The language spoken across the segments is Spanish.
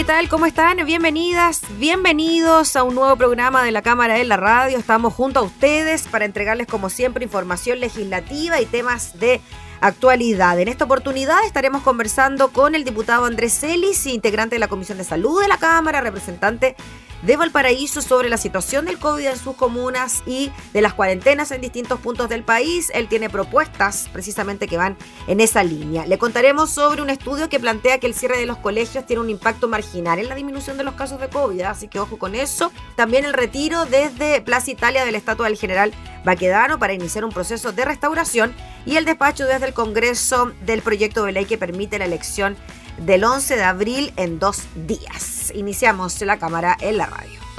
¿Qué tal? ¿Cómo están? Bienvenidas, bienvenidos a un nuevo programa de la Cámara de la Radio. Estamos junto a ustedes para entregarles, como siempre, información legislativa y temas de actualidad. En esta oportunidad estaremos conversando con el diputado Andrés Celis, integrante de la Comisión de Salud de la Cámara, representante de Valparaíso sobre la situación del COVID en sus comunas y de las cuarentenas en distintos puntos del país. Él tiene propuestas precisamente que van en esa línea. Le contaremos sobre un estudio que plantea que el cierre de los colegios tiene un impacto marginal en la disminución de los casos de COVID, así que ojo con eso. También el retiro desde Plaza Italia de la estatua del general Baquedano para iniciar un proceso de restauración y el despacho desde el Congreso del proyecto de ley que permite la elección del 11 de abril en dos días. Iniciamos la cámara en la radio.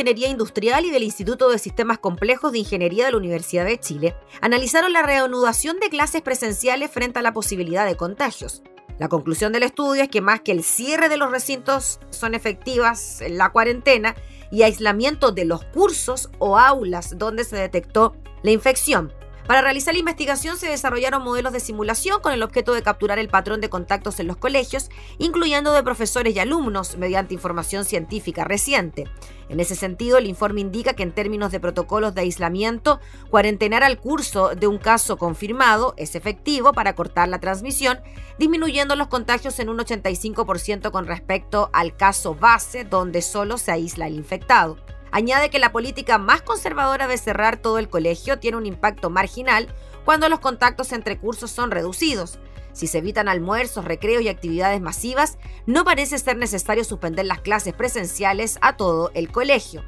Ingeniería Industrial y del Instituto de Sistemas Complejos de Ingeniería de la Universidad de Chile analizaron la reanudación de clases presenciales frente a la posibilidad de contagios. La conclusión del estudio es que más que el cierre de los recintos son efectivas la cuarentena y aislamiento de los cursos o aulas donde se detectó la infección. Para realizar la investigación se desarrollaron modelos de simulación con el objeto de capturar el patrón de contactos en los colegios, incluyendo de profesores y alumnos, mediante información científica reciente. En ese sentido, el informe indica que en términos de protocolos de aislamiento, cuarentenar al curso de un caso confirmado es efectivo para cortar la transmisión, disminuyendo los contagios en un 85% con respecto al caso base, donde solo se aísla el infectado. Añade que la política más conservadora de cerrar todo el colegio tiene un impacto marginal cuando los contactos entre cursos son reducidos. Si se evitan almuerzos, recreos y actividades masivas, no parece ser necesario suspender las clases presenciales a todo el colegio.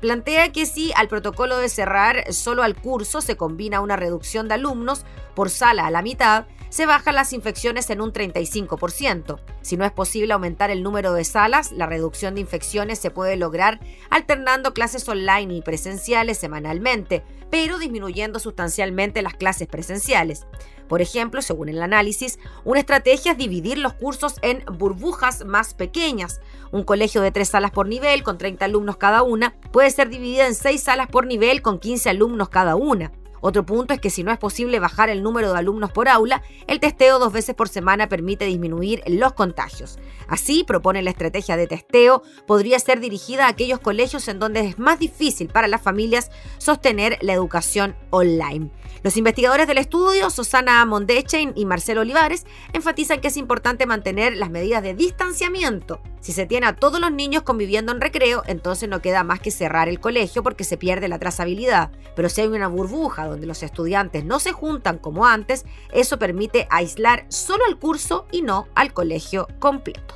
Plantea que si al protocolo de cerrar solo al curso se combina una reducción de alumnos por sala a la mitad, se bajan las infecciones en un 35%. Si no es posible aumentar el número de salas, la reducción de infecciones se puede lograr alternando clases online y presenciales semanalmente, pero disminuyendo sustancialmente las clases presenciales. Por ejemplo, según el análisis, una estrategia es dividir los cursos en burbujas más pequeñas. Un colegio de tres salas por nivel, con 30 alumnos cada una, puede ser dividida en seis salas por nivel, con 15 alumnos cada una. Otro punto es que si no es posible bajar el número de alumnos por aula, el testeo dos veces por semana permite disminuir los contagios. Así, propone la estrategia de testeo, podría ser dirigida a aquellos colegios en donde es más difícil para las familias sostener la educación online. Los investigadores del estudio, Susana Mondechein y Marcelo Olivares, enfatizan que es importante mantener las medidas de distanciamiento. Si se tiene a todos los niños conviviendo en recreo, entonces no queda más que cerrar el colegio porque se pierde la trazabilidad. Pero si hay una burbuja los estudiantes no se juntan como antes, eso permite aislar solo el curso y no al colegio completo.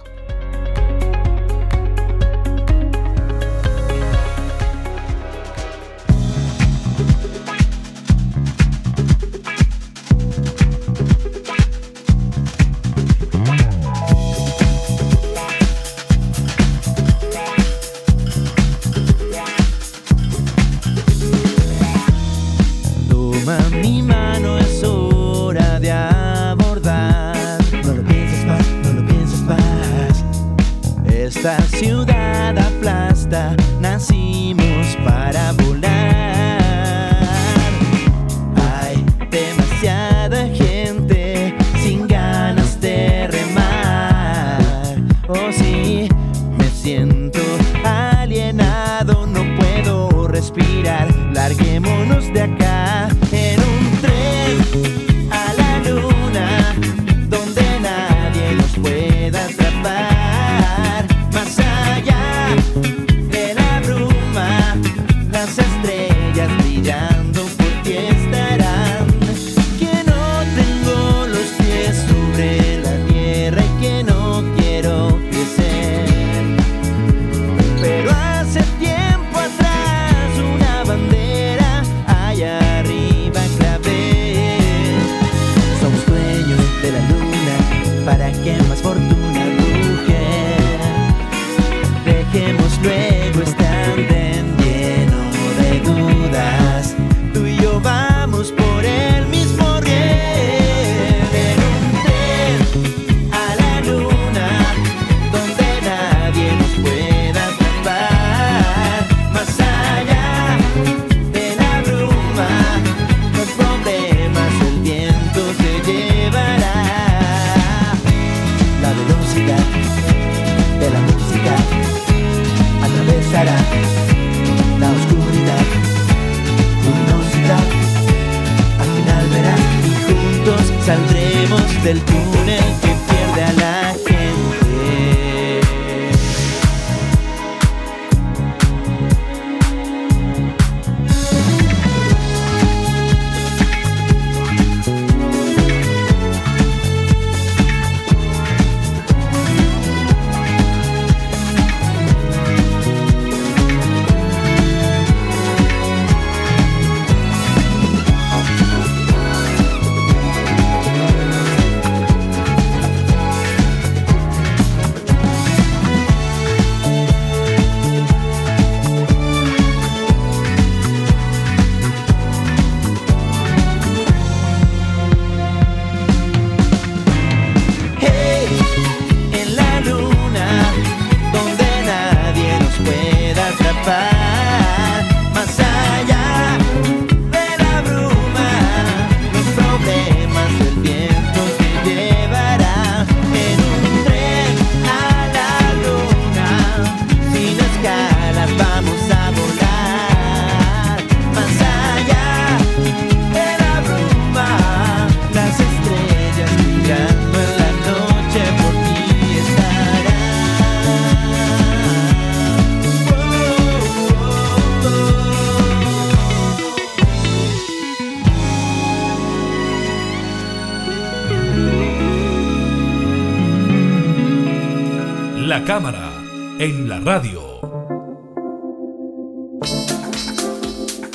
Radio.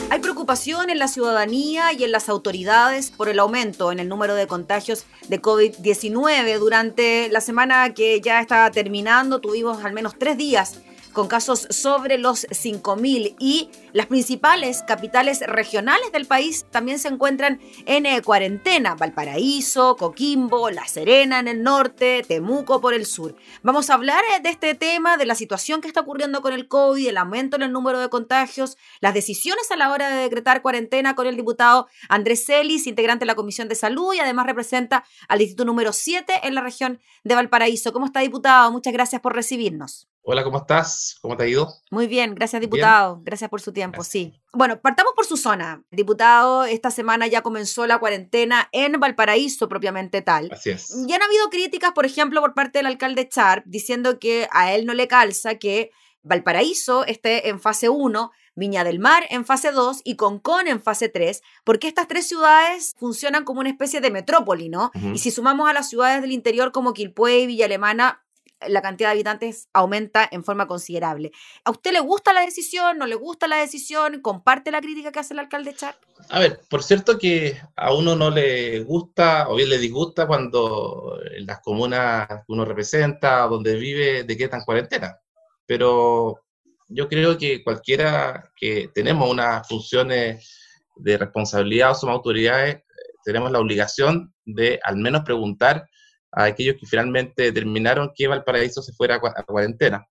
Hay preocupación en la ciudadanía y en las autoridades por el aumento en el número de contagios de COVID-19. Durante la semana que ya está terminando, tuvimos al menos tres días con casos sobre los 5.000 y las principales capitales regionales del país también se encuentran en eh, cuarentena. Valparaíso, Coquimbo, La Serena en el norte, Temuco por el sur. Vamos a hablar eh, de este tema, de la situación que está ocurriendo con el COVID, el aumento en el número de contagios, las decisiones a la hora de decretar cuarentena con el diputado Andrés Celis, integrante de la Comisión de Salud y además representa al distrito número 7 en la región de Valparaíso. ¿Cómo está, diputado? Muchas gracias por recibirnos. Hola, ¿cómo estás? ¿Cómo te ha ido? Muy bien, gracias diputado. Gracias por su tiempo, sí. Bueno, partamos por su zona. Diputado, esta semana ya comenzó la cuarentena en Valparaíso propiamente tal. Así es. Ya han habido críticas, por ejemplo, por parte del alcalde Char, diciendo que a él no le calza que Valparaíso esté en fase 1, Viña del Mar en fase 2 y Concón en fase 3, porque estas tres ciudades funcionan como una especie de metrópoli, ¿no? Y si sumamos a las ciudades del interior como Quilpué y Villa Alemana, la cantidad de habitantes aumenta en forma considerable. ¿A usted le gusta la decisión? ¿No le gusta la decisión? ¿Comparte la crítica que hace el alcalde Char? A ver, por cierto que a uno no le gusta o bien le disgusta cuando las comunas que uno representa, donde vive, decretan cuarentena. Pero yo creo que cualquiera que tenemos unas funciones de responsabilidad o somos autoridades, tenemos la obligación de al menos preguntar a aquellos que finalmente determinaron que Valparaíso se fuera a cuarentena.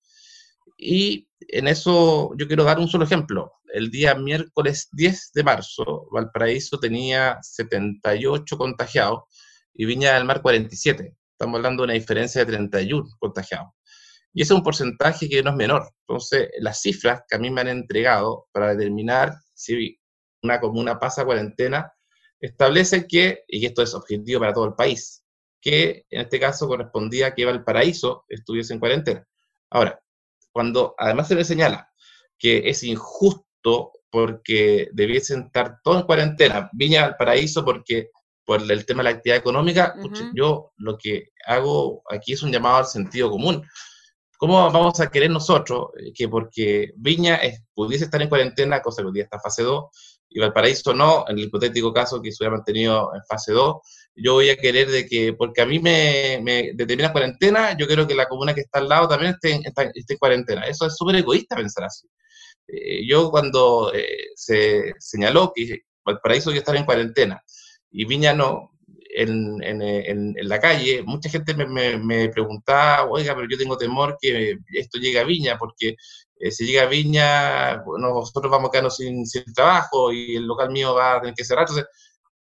Y en eso yo quiero dar un solo ejemplo. El día miércoles 10 de marzo, Valparaíso tenía 78 contagiados y Viña del Mar 47. Estamos hablando de una diferencia de 31 contagiados. Y ese es un porcentaje que no es menor. Entonces, las cifras que a mí me han entregado para determinar si una comuna pasa a cuarentena establecen que, y esto es objetivo para todo el país, que en este caso correspondía que Valparaíso estuviese en cuarentena. Ahora, cuando además se le señala que es injusto porque debiesen estar todos en cuarentena, Viña Valparaíso porque por el tema de la actividad económica, yo lo que hago aquí es un llamado al sentido común. ¿Cómo vamos a querer nosotros eh, que porque Viña pudiese estar en cuarentena, cosa que hoy día está en fase 2, y Valparaíso no, en el hipotético caso que se hubiera mantenido en fase 2, yo voy a querer de que, porque a mí me, me determina cuarentena, yo quiero que la comuna que está al lado también esté, esté en cuarentena. Eso es súper egoísta pensar así. Eh, yo cuando eh, se señaló que Valparaíso iba a estar en cuarentena y Viña no, en, en, en, la calle, mucha gente me, me, me, preguntaba, oiga, pero yo tengo temor que esto llegue a Viña, porque eh, si llega a Viña, bueno, nosotros vamos a quedarnos sin, sin, trabajo y el local mío va a tener que cerrar. Entonces,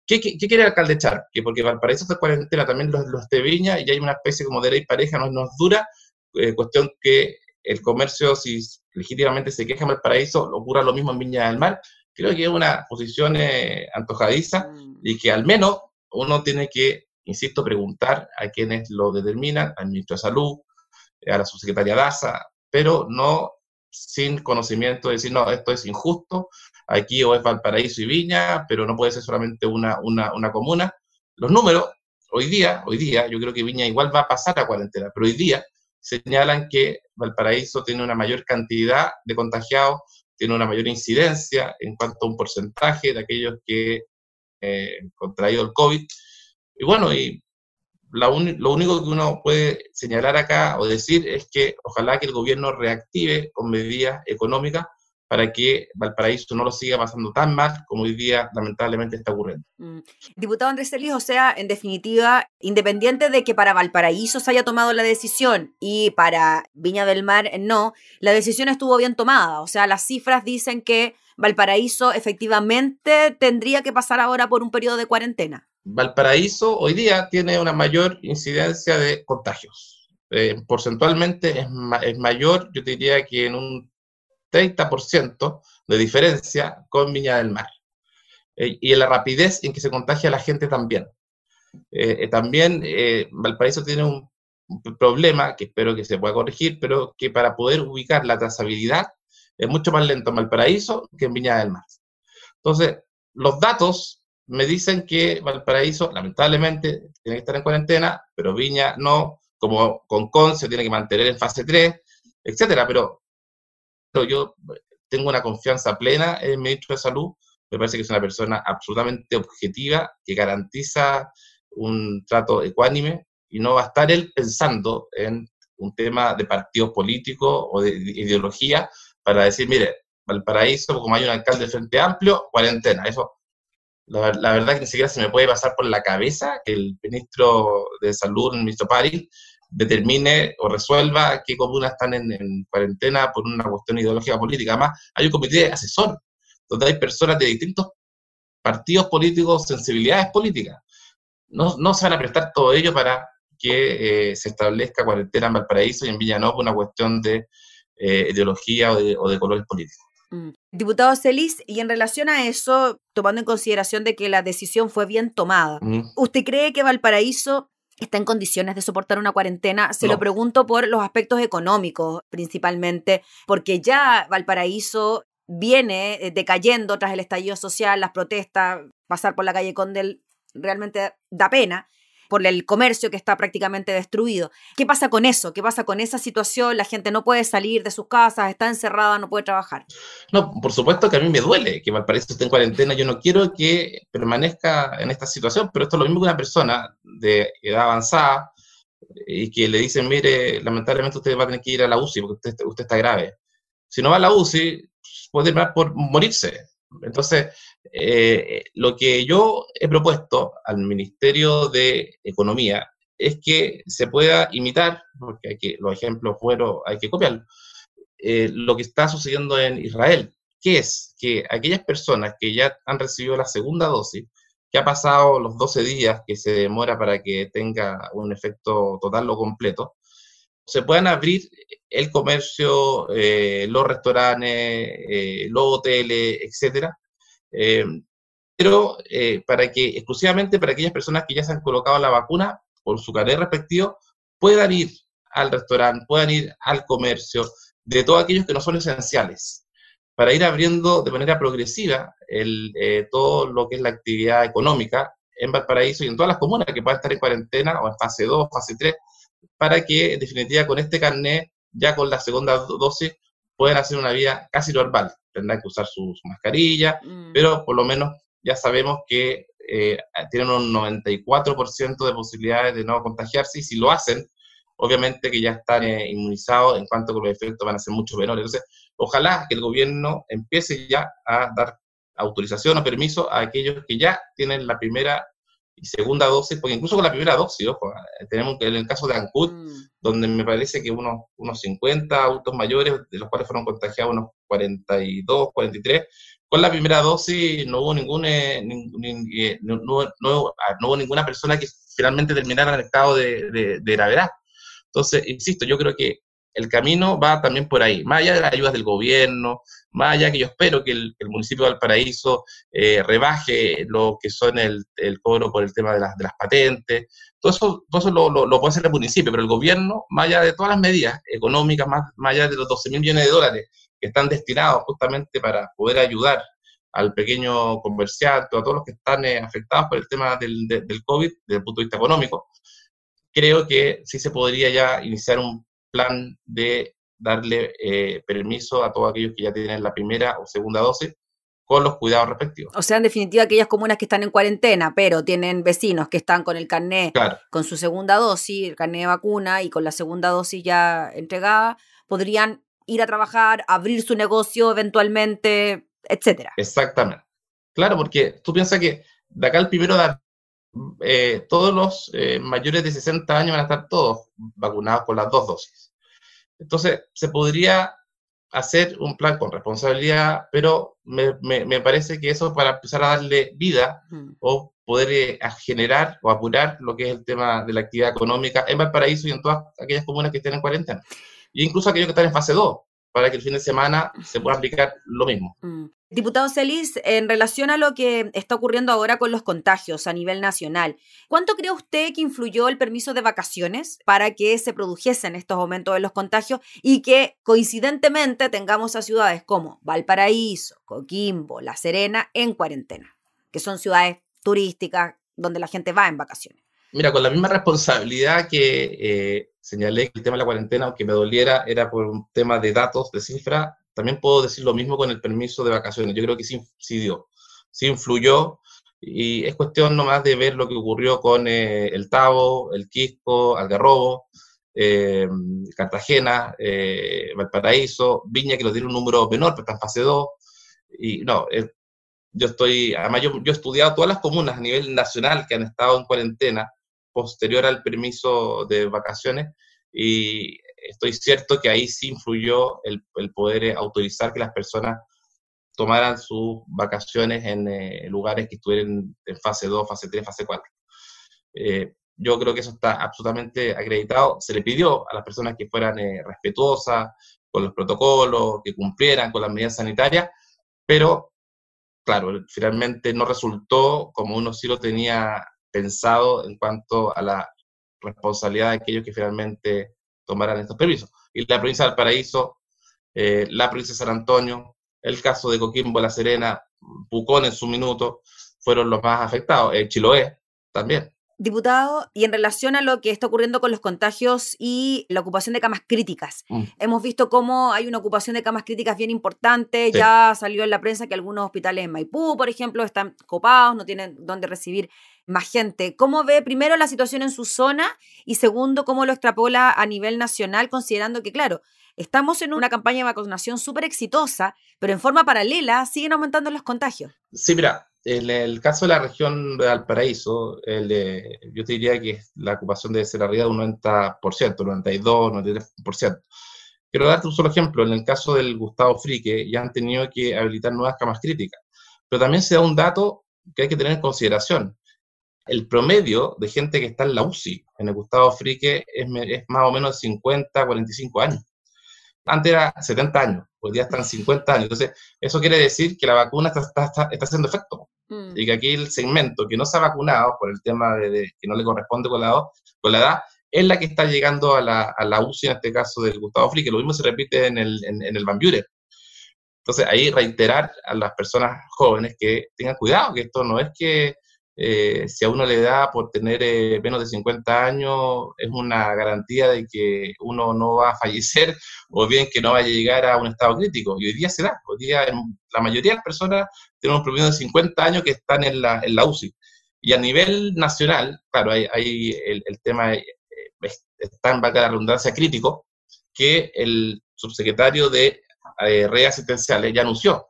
¿qué, qué, quiere el alcalde echar? Que porque Valparaíso está cuarentena, también los, los, de Viña, y hay una especie como de ley pareja, no nos dura, eh, cuestión que el comercio, si legítimamente se queja en Valparaíso, ocurra lo mismo en Viña del Mar. Creo que es una posición eh, antojadiza mm. y que al menos uno tiene que, insisto, preguntar a quienes lo determinan, al ministro de Salud, a la subsecretaria Daza, pero no sin conocimiento de decir, no, esto es injusto, aquí o es Valparaíso y Viña, pero no puede ser solamente una, una, una comuna. Los números, hoy día, hoy día, yo creo que Viña igual va a pasar a cuarentena, pero hoy día señalan que Valparaíso tiene una mayor cantidad de contagiados, tiene una mayor incidencia en cuanto a un porcentaje de aquellos que eh, contraído el COVID. Y bueno, y lo único que uno puede señalar acá o decir es que ojalá que el gobierno reactive con medidas económicas para que Valparaíso no lo siga pasando tan mal como hoy día lamentablemente está ocurriendo. Mm. Diputado Andrés Celis, o sea, en definitiva, independiente de que para Valparaíso se haya tomado la decisión y para Viña del Mar no, la decisión estuvo bien tomada. O sea, las cifras dicen que Valparaíso efectivamente tendría que pasar ahora por un periodo de cuarentena. Valparaíso hoy día tiene una mayor incidencia de contagios. Eh, porcentualmente es, mayor, yo diría que en un 30% de diferencia con Viña del Mar. Eh, y en la rapidez en que se contagia la gente también. Eh, también Valparaíso tiene un problema que espero que se pueda corregir, pero que para poder ubicar la trazabilidad es mucho más lento en Valparaíso que en Viña del Mar. Entonces, los datos me dicen que Valparaíso, lamentablemente, tiene que estar en cuarentena, pero Viña no, como con CON se tiene que mantener en fase 3, etcétera, pero, yo tengo una confianza plena en el ministro de Salud, me parece que es una persona absolutamente objetiva, que garantiza un trato ecuánime y no va a estar él pensando en un tema de partidos políticos o de ideología para decir, mire, Valparaíso, como hay un alcalde de Frente Amplio, cuarentena. Eso, la, verdad que ni siquiera se me puede pasar por la cabeza que el ministro de Salud, el ministro París, determine o resuelva qué comunas están en, cuarentena por una cuestión ideológica política. Además, hay un comité asesor, donde hay personas de distintos partidos políticos, sensibilidades políticas. No, no se van a prestar todo ello para que eh, se establezca cuarentena en Valparaíso y en Villanova una cuestión de eh, ideología o de, o de colores políticos. Mm. Diputado Celis, y en relación a eso, tomando en consideración de que la decisión fue bien tomada, ¿usted cree que Valparaíso está en condiciones de soportar una cuarentena? Se lo pregunto por los aspectos económicos principalmente, porque ya Valparaíso viene eh, decayendo tras el estallido social, las protestas, pasar por la calle Condel realmente da pena por el comercio que está prácticamente destruido. ¿Qué pasa con eso? ¿Qué pasa con esa situación? La gente no puede salir de sus casas, está encerrada, no puede trabajar. No, por supuesto que a mí me duele que Valparaíso esté en cuarentena. Yo no quiero que permanezca en esta situación, pero esto es lo mismo que una persona de edad avanzada y que le dicen, mire, lamentablemente usted va a tener que ir a la UCI porque usted, usted está grave. Si no va a la UCI, puede por morirse. Entonces, eh, lo que yo he propuesto al Ministerio de Economía es que se pueda imitar, porque hay que, los ejemplos fueron, hay que copiarlo, eh, lo que está sucediendo en Israel, que es que aquellas personas que ya han recibido la segunda dosis, que ha pasado los 12 días que se demora para que tenga un efecto total o completo, se puedan abrir el comercio, eh, los restaurantes, los hoteles, etcétera, eh, pero eh, para que, exclusivamente para aquellas personas que ya se han colocado la vacuna por su carnet respectivo, puedan ir al restaurante, puedan ir al comercio, de todos aquellos que no son esenciales, para ir abriendo de manera progresiva el, eh, todo lo que es la actividad económica en Valparaíso y en todas las comunas que puedan estar en cuarentena o en fase 2, fase 3, para que en definitiva con este carnet, ya con la segunda dosis, puedan hacer una vida casi normal tendrán que usar su, mascarilla, mm. pero por lo menos ya sabemos que eh, tienen un 94% de posibilidades de no contagiarse y si lo hacen, obviamente que ya están eh, inmunizados en cuanto que los efectos van a ser mucho menores. Entonces, ojalá que el gobierno empiece ya a dar autorización o permiso a aquellos que ya tienen la primera y segunda dosis, porque incluso con la primera dosis, ojo, eh, tenemos en el caso de Ancud, mm. donde me parece que unos, unos 50 adultos mayores, de los cuales fueron contagiados unos 42, 43, con la primera dosis no hubo, ningún, eh, eh, no, no, ah, no, hubo ninguna persona que finalmente terminara en el estado de, de, de gravedad. Entonces, insisto, yo creo que el camino va también por ahí, más allá de las ayudas del gobierno, más allá que yo espero que el, municipio de Valparaíso eh, rebaje lo que son el, cobro por el tema de las, las patentes, todo eso, todo eso lo, lo, puede hacer el municipio, pero el gobierno, más allá de todas las medidas económicas, más, más allá de los 12 mil millones de dólares que están destinados justamente para poder ayudar al pequeño comerciante, a todos los que están eh, afectados por el tema del, del COVID, desde el punto de vista económico, creo que sí se podría ya iniciar un plan de darle eh, permiso a todos aquellos que ya tienen la primera o segunda dosis con los cuidados respectivos. O sea, en definitiva, aquellas comunas que están en cuarentena, pero tienen vecinos que están con el carnet, con su segunda dosis, el carnet de vacuna y con la segunda dosis ya entregada, podrían ir a trabajar, abrir su negocio eventualmente, etcétera. Exactamente. Claro, porque tú piensas que de acá al primero de eh, todos los eh, mayores de 60 años van a estar todos vacunados con las dos dosis. Entonces, se podría hacer un plan con responsabilidad, pero me, me, parece que eso para empezar a darle vida o poder eh, generar o apurar lo que es el tema de la actividad económica en Valparaíso y en todas aquellas comunas que estén en cuarentena. E incluso aquellos que están en fase 2, para que el fin de semana se pueda aplicar lo mismo. Mm. Diputado Celis, en relación a lo que está ocurriendo ahora con los contagios a nivel nacional, ¿cuánto cree usted que influyó el permiso de vacaciones para que se produjesen estos aumentos de los contagios y que coincidentemente tengamos a ciudades como Valparaíso, Coquimbo, La Serena en cuarentena, que son ciudades turísticas donde la gente va en vacaciones? Mira, con la misma responsabilidad que eh, señalé que el tema de la cuarentena, aunque me doliera, era por un tema de datos, de cifra, también puedo decir lo mismo con el permiso de vacaciones. Yo creo que sí, sí dio, sí influyó, y es cuestión nomás de ver lo que ocurrió con eh, el Tavo, el Quisco, Algarrobo, eh, Cartagena, eh, Valparaíso, Viña, que lo tiene un número menor, pero está en fase 2. Y no, yo estoy, además yo, yo, he estudiado todas las comunas a nivel nacional que han estado en cuarentena posterior al permiso de vacaciones y estoy cierto que ahí sí influyó el, el poder autorizar que las personas tomaran sus vacaciones en eh, lugares que estuvieran en fase 2, fase 3, fase 4. Eh, yo creo que eso está absolutamente acreditado. Se le pidió a las personas que fueran eh, respetuosas con los protocolos, que cumplieran con las medidas sanitarias, pero claro, finalmente no resultó como uno sí lo tenía pensado en cuanto a la responsabilidad de aquellos que finalmente tomaran estos permisos. Y la provincia del Paraíso, la provincia de San Antonio, el caso de Coquimbo, La Serena, Pucón en su minuto, fueron los más afectados. El Chiloé también. Diputado, y en relación a lo que está ocurriendo con los contagios y la ocupación de camas críticas, mm. hemos visto cómo hay una ocupación de camas críticas bien importante. Ya salió en la prensa que algunos hospitales en Maipú, por ejemplo, están copados, no tienen dónde recibir más gente. ¿Cómo ve primero la situación en su zona y segundo, cómo lo extrapola a nivel nacional, considerando que, claro, Estamos en una campaña de vacunación súper exitosa, pero en forma paralela siguen aumentando los contagios. Sí, mira, en el caso de la región de Valparaíso, el de, yo te diría que la ocupación debe ser arriba de un 90%, 92, 93%. Quiero darte un solo ejemplo. En el caso del Gustavo Frique, ya han tenido que habilitar nuevas camas críticas. Pero también se da un dato que hay que tener en consideración. El promedio de gente que está en la UCI en el Gustavo Frique es, más o menos 50, 45 años. Antes era 70 años, hoy día están 50 años. Entonces, eso quiere decir que la vacuna está haciendo efecto. Mm. Y que aquí el segmento que no se ha vacunado por el tema de, que no le corresponde con la, con la edad, es la que está llegando a la, a la UCI, en este caso del Gustavo Fli, que lo mismo se repite en el, en, en el Bambiure. Entonces, ahí reiterar a las personas jóvenes que tengan cuidado, que esto no es que eh, si a uno le da por tener eh, menos de 50 años, es una garantía de que uno no va a fallecer o bien que no vaya a llegar a un estado crítico. Y hoy día se da. Hoy día la mayoría de las personas tienen un promedio de 50 años que están en la, en la UCI. Y a nivel nacional, claro, hay, el, tema eh, está en vaca de redundancia crítico, que el subsecretario de redes asistenciales ya anunció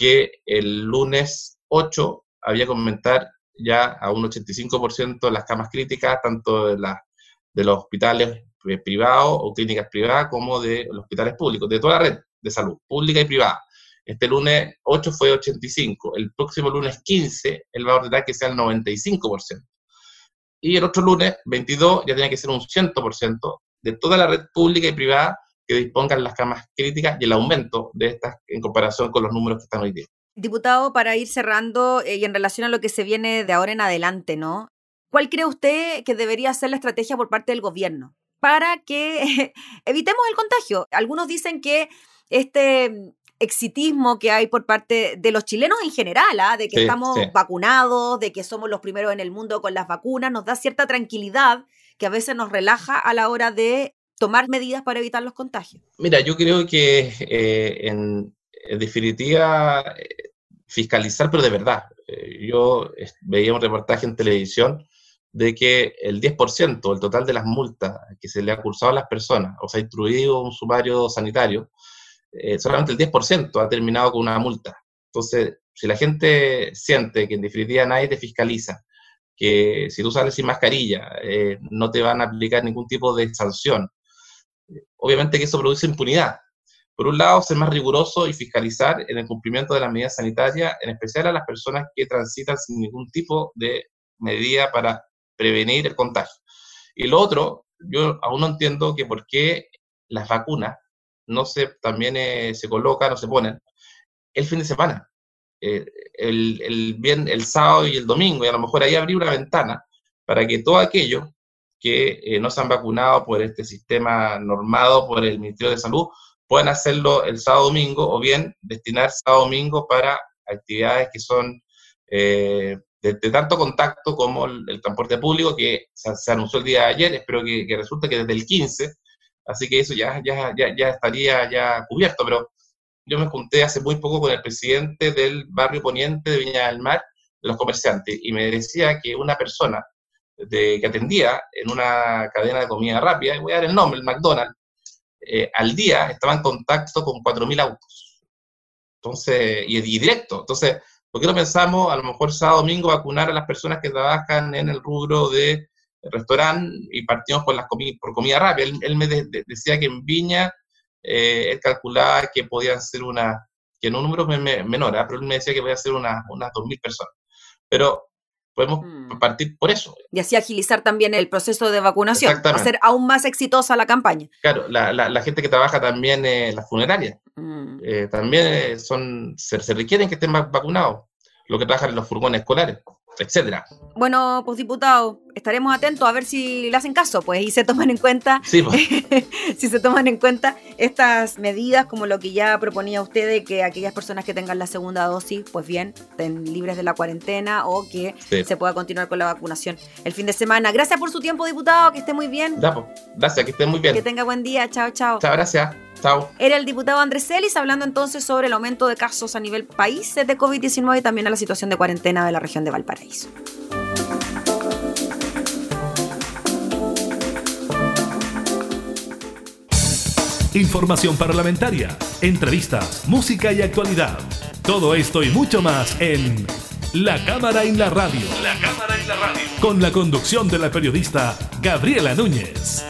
que el lunes 8 había que aumentar ya a un 85% las camas críticas, tanto de, de los hospitales eh, privados o clínicas privadas como de los hospitales públicos, de toda la red de salud, pública y privada. Este lunes 8 fue 85, el próximo lunes 15 él va a ordenar que sea el 95%. Y el otro lunes 22 ya tiene que ser un 100% de toda la red pública y privada que dispongan las camas críticas y el aumento de estas en comparación con los números que están hoy día. Diputado, para ir cerrando eh, y en relación a lo que se viene de ahora en adelante, ¿no? ¿Cuál cree usted que debería ser la estrategia por parte del gobierno para que evitemos el contagio? Algunos dicen que este exitismo que hay por parte de los chilenos en general, ¿ah? de que estamos vacunados, de que somos los primeros en el mundo con las vacunas, nos da cierta tranquilidad que a veces nos relaja a la hora de tomar medidas para evitar los contagios. Mira, yo creo que eh, en, en definitiva, eh, fiscalizar, pero de verdad. Eh, yo veía un reportaje en televisión de que el 10%, el total de las multas que se le ha cursado a las personas, o sea, instruido un sumario sanitario, eh, solamente el 10% ha terminado con una multa. Entonces, si la gente siente que en definitiva nadie te fiscaliza, que si tú sales sin mascarilla no te van a aplicar ningún tipo de sanción, obviamente que eso produce impunidad. Por un lado, ser más riguroso y fiscalizar en el cumplimiento de las medidas sanitarias, en especial a las personas que transitan sin ningún tipo de medida para prevenir el contagio. Y lo otro, yo aún no entiendo que por qué las vacunas no se también eh, se colocan o se ponen el fin de semana, eh, el, el, bien, el sábado y el domingo, y a lo mejor ahí abrir una ventana para que todo aquello que eh, no se han vacunado por este sistema normado por el Ministerio de Salud pueden hacerlo el sábado domingo o bien destinar sábado domingo para actividades que son eh, de, tanto contacto como el, transporte público que se, anunció el día de ayer, espero que, resulte que desde el 15, así que eso ya, ya, ya, ya estaría ya cubierto, pero yo me junté hace muy poco con el presidente del barrio poniente de Viña del Mar, de los comerciantes, y me decía que una persona de, que atendía en una cadena de comida rápida, y voy a dar el nombre, el McDonald's, eh, al día estaba en contacto con 4.000 autos. Entonces, y, y directo. Entonces, ¿Por qué no pensamos a lo mejor sábado domingo vacunar a las personas que trabajan en el rubro de restaurante y partimos por, las por comida rápida? Él, me decía que en Viña eh, él calculaba que podían ser una, que en un número menor, ¿ah? pero él me decía que podía ser una, unas 2.000 personas. Pero podemos mm. partir por eso. Y así agilizar también el proceso de vacunación, hacer aún más exitosa la campaña. Claro, la, la, gente que trabaja también en las funerarias, mm. eh, también son, se, se, requieren que estén vacunados, los que trabajan en los furgones escolares etcétera. Bueno, pues diputado, estaremos atentos a ver si le hacen caso, pues, y se toman en cuenta, sí, pues. si se toman en cuenta estas medidas, como lo que ya proponía usted, de que aquellas personas que tengan la segunda dosis, pues bien, estén libres de la cuarentena o que se pueda continuar con la vacunación el fin de semana. Gracias por su tiempo, diputado, que esté muy bien. Pues, gracias, que esté muy bien. Que tenga buen día, chao, chao. Chao, gracias. Chao. Era el diputado Andrés Ellis hablando entonces sobre el aumento de casos a nivel país de COVID-19 y también a la situación de cuarentena de la región de Valparaíso. Información parlamentaria, entrevistas, música y actualidad. Todo esto y mucho más en La Cámara en la Radio. La Cámara en la Radio. Con la conducción de la periodista Gabriela Núñez.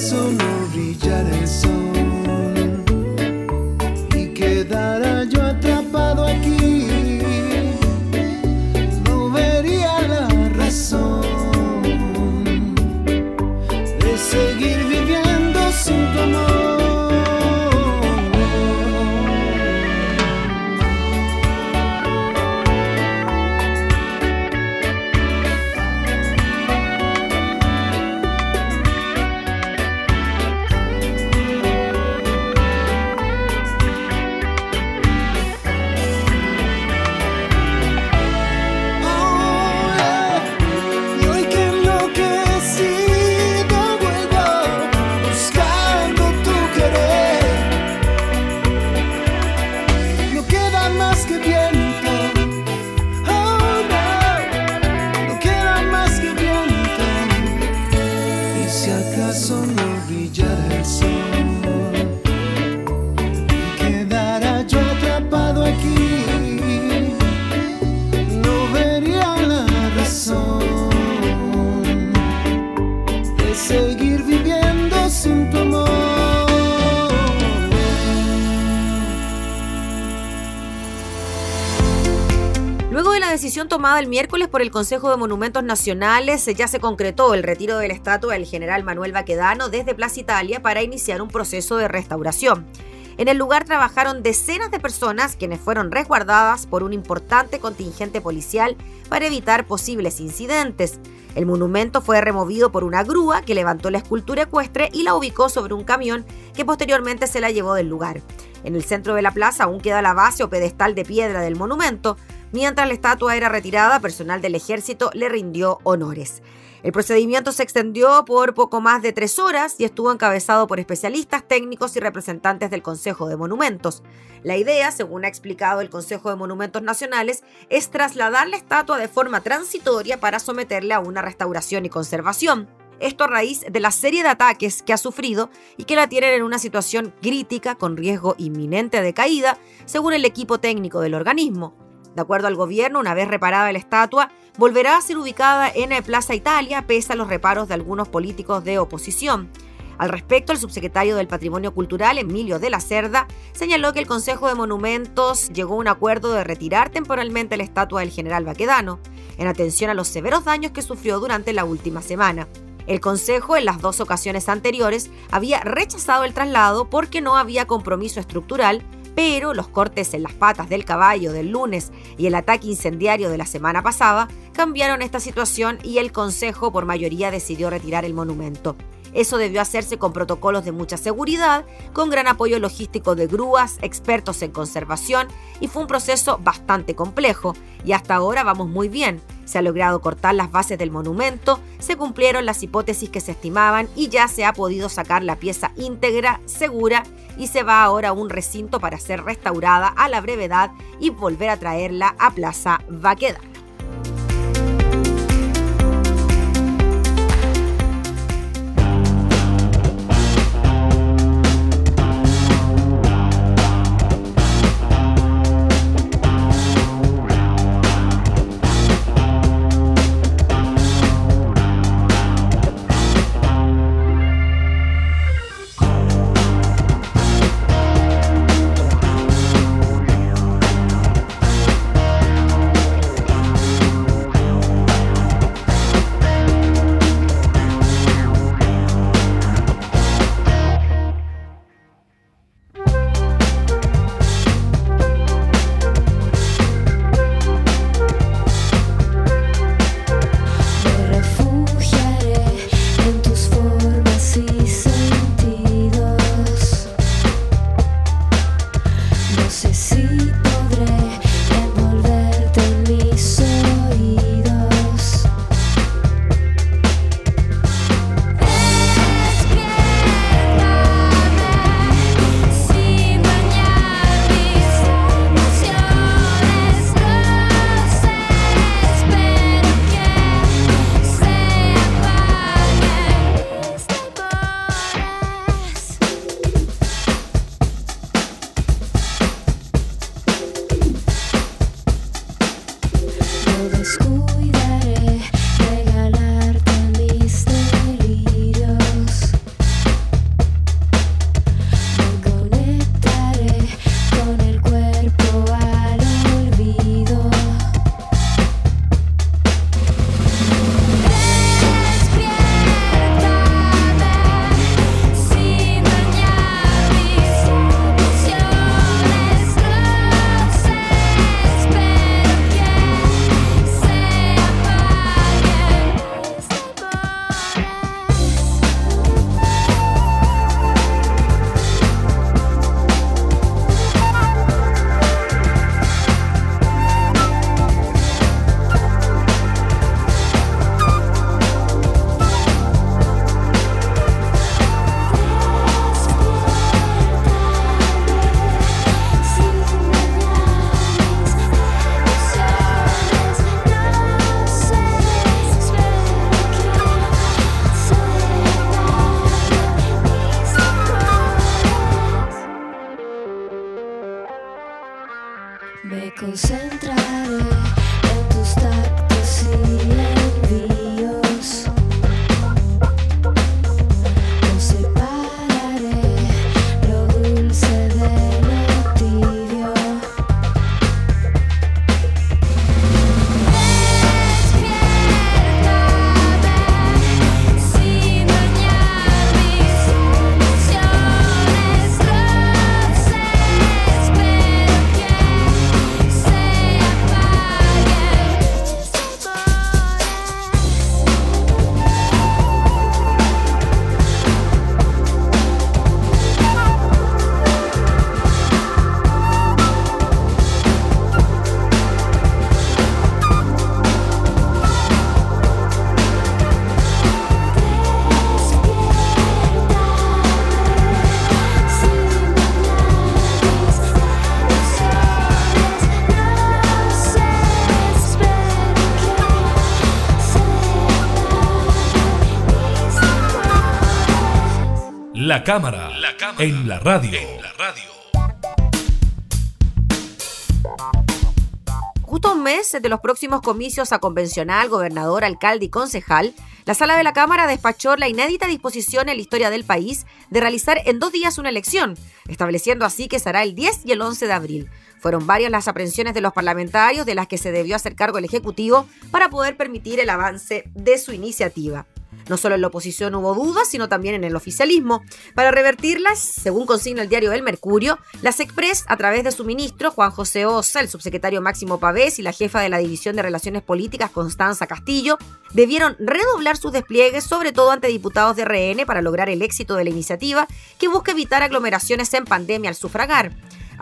Tomada el miércoles por el Consejo de Monumentos Nacionales, ya se concretó el retiro de la estatua del general Manuel Baquedano desde Plaza Italia para iniciar un proceso de restauración. En el lugar trabajaron decenas de personas quienes fueron resguardadas por un importante contingente policial para evitar posibles incidentes. El monumento fue removido por una grúa que levantó la escultura ecuestre y la ubicó sobre un camión que posteriormente se la llevó del lugar. En el centro de la plaza aún queda la base o pedestal de piedra del monumento. Mientras la estatua era retirada, personal del ejército le rindió honores. El procedimiento se extendió por poco más de tres horas y estuvo encabezado por especialistas técnicos y representantes del Consejo de Monumentos. La idea, según ha explicado el Consejo de Monumentos Nacionales, es trasladar la estatua de forma transitoria para someterla a una restauración y conservación. Esto a raíz de la serie de ataques que ha sufrido y que la tienen en una situación crítica con riesgo inminente de caída, según el equipo técnico del organismo. De acuerdo al gobierno, una vez reparada la estatua, volverá a ser ubicada en Plaza Italia, pese a los reparos de algunos políticos de oposición. Al respecto, el subsecretario del Patrimonio Cultural, Emilio de la Cerda, señaló que el Consejo de Monumentos llegó a un acuerdo de retirar temporalmente la estatua del general Baquedano, en atención a los severos daños que sufrió durante la última semana. El Consejo en las dos ocasiones anteriores había rechazado el traslado porque no había compromiso estructural pero los cortes en las patas del caballo del lunes y el ataque incendiario de la semana pasada cambiaron esta situación y el Consejo por mayoría decidió retirar el monumento. Eso debió hacerse con protocolos de mucha seguridad, con gran apoyo logístico de grúas, expertos en conservación y fue un proceso bastante complejo y hasta ahora vamos muy bien. Se ha logrado cortar las bases del monumento, se cumplieron las hipótesis que se estimaban y ya se ha podido sacar la pieza íntegra, segura y se va ahora a un recinto para ser restaurada a la brevedad y volver a traerla a Plaza Vaqueda. La cámara, en la radio. Justo un mes de los próximos comicios a convencional, gobernador, alcalde y concejal, la sala de la Cámara despachó la inédita disposición en la historia del país de realizar en dos días una elección, estableciendo así que será el 10 y el 11 de abril. Fueron varias las aprehensiones de los parlamentarios de las que se debió hacer cargo el Ejecutivo para poder permitir el avance de su iniciativa. No solo en la oposición hubo dudas, sino también en el oficialismo. Para revertirlas, según consigna el diario El Mercurio, las Express, a través de su ministro, Juan José Osa, el subsecretario Máximo Pavés y la jefa de la División de Relaciones Políticas, Constanza Castillo, debieron redoblar sus despliegues, sobre todo ante diputados de RN, para lograr el éxito de la iniciativa que busca evitar aglomeraciones en pandemia al sufragar.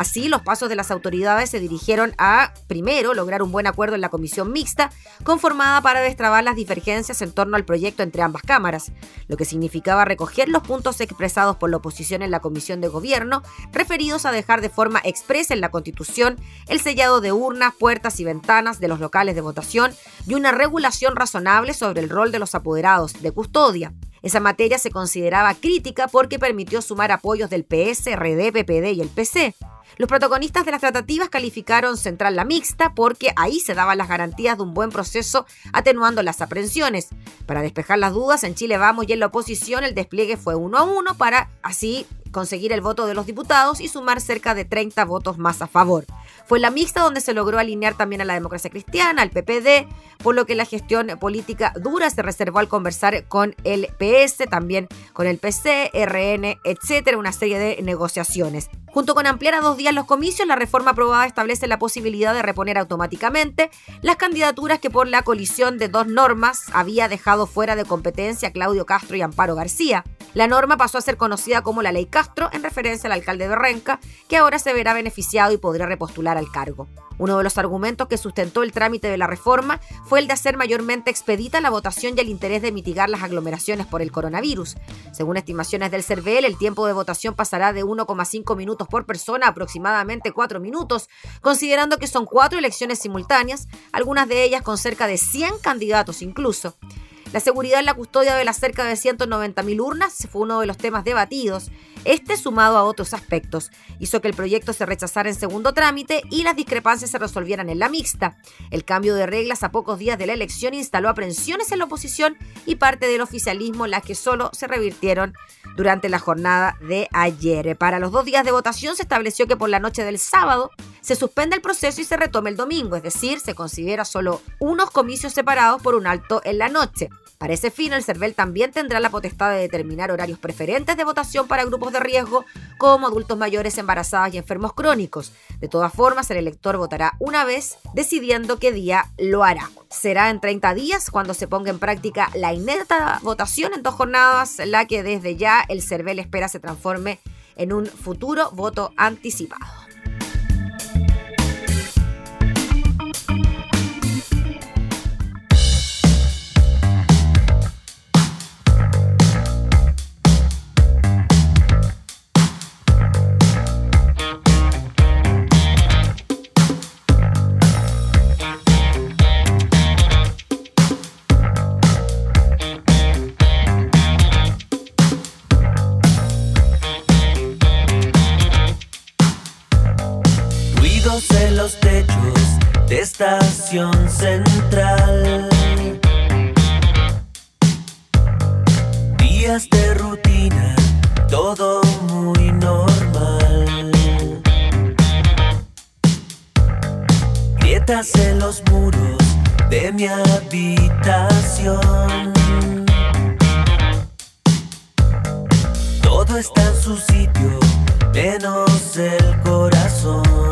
Así, los pasos de las autoridades se dirigieron a, primero, lograr un buen acuerdo en la comisión mixta, conformada para destrabar las divergencias en torno al proyecto entre ambas cámaras, lo que significaba recoger los puntos expresados por la oposición en la comisión de gobierno, referidos a dejar de forma expresa en la Constitución el sellado de urnas, puertas y ventanas de los locales de votación y una regulación razonable sobre el rol de los apoderados de custodia. Esa materia se consideraba crítica porque permitió sumar apoyos del PS, RD, PPD y el PC. Los protagonistas de las tratativas calificaron central la mixta porque ahí se daban las garantías de un buen proceso atenuando las aprensiones. Para despejar las dudas, en Chile Vamos y en la oposición el despliegue fue uno a uno para así conseguir el voto de los diputados y sumar cerca de 30 votos más a favor. Fue la mixta donde se logró alinear también a la democracia cristiana, al PPD, por lo que la gestión política dura se reservó al conversar con el PS, también con el PC, RN, etcétera, una serie de negociaciones. Junto con ampliar a dos días los comicios, la reforma aprobada establece la posibilidad de reponer automáticamente las candidaturas que por la colisión de dos normas había dejado fuera de competencia Claudio Castro y Amparo García. La norma pasó a ser conocida como la Ley Castro en referencia al alcalde de Renca, que ahora se verá beneficiado y podrá repostular al cargo. Uno de los argumentos que sustentó el trámite de la reforma fue el de hacer mayormente expedita la votación y el interés de mitigar las aglomeraciones por el coronavirus. Según estimaciones del CERVEL, el tiempo de votación pasará de 1,5 minutos por persona a aproximadamente 4 minutos, considerando que son cuatro elecciones simultáneas, algunas de ellas con cerca de 100 candidatos incluso. La seguridad en la custodia de las cerca de 190.000 urnas fue uno de los temas debatidos. Este, sumado a otros aspectos, hizo que el proyecto se rechazara en segundo trámite y las discrepancias se resolvieran en la mixta. El cambio de reglas a pocos días de la elección instaló aprensiones en la oposición y parte del oficialismo, las que solo se revirtieron durante la jornada de ayer. Para los dos días de votación se estableció que por la noche del sábado se suspende el proceso y se retome el domingo, es decir, se considera solo unos comicios separados por un alto en la noche. Para ese fin, el CERVEL también tendrá la potestad de determinar horarios preferentes de votación para grupos de riesgo, como adultos mayores, embarazadas y enfermos crónicos. De todas formas, el elector votará una vez, decidiendo qué día lo hará. Será en 30 días cuando se ponga en práctica la inédita votación en dos jornadas, la que desde ya el CERVEL espera se transforme en un futuro voto anticipado. Central. Días de rutina, todo muy normal. Grietas en los muros de mi habitación. Todo está en su sitio, menos el corazón.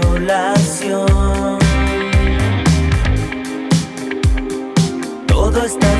Desolación. Todo está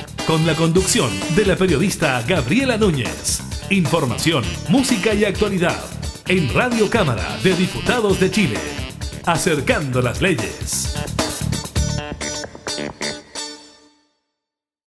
Con la conducción de la periodista Gabriela Núñez. Información, música y actualidad. En Radio Cámara de Diputados de Chile. Acercando las leyes.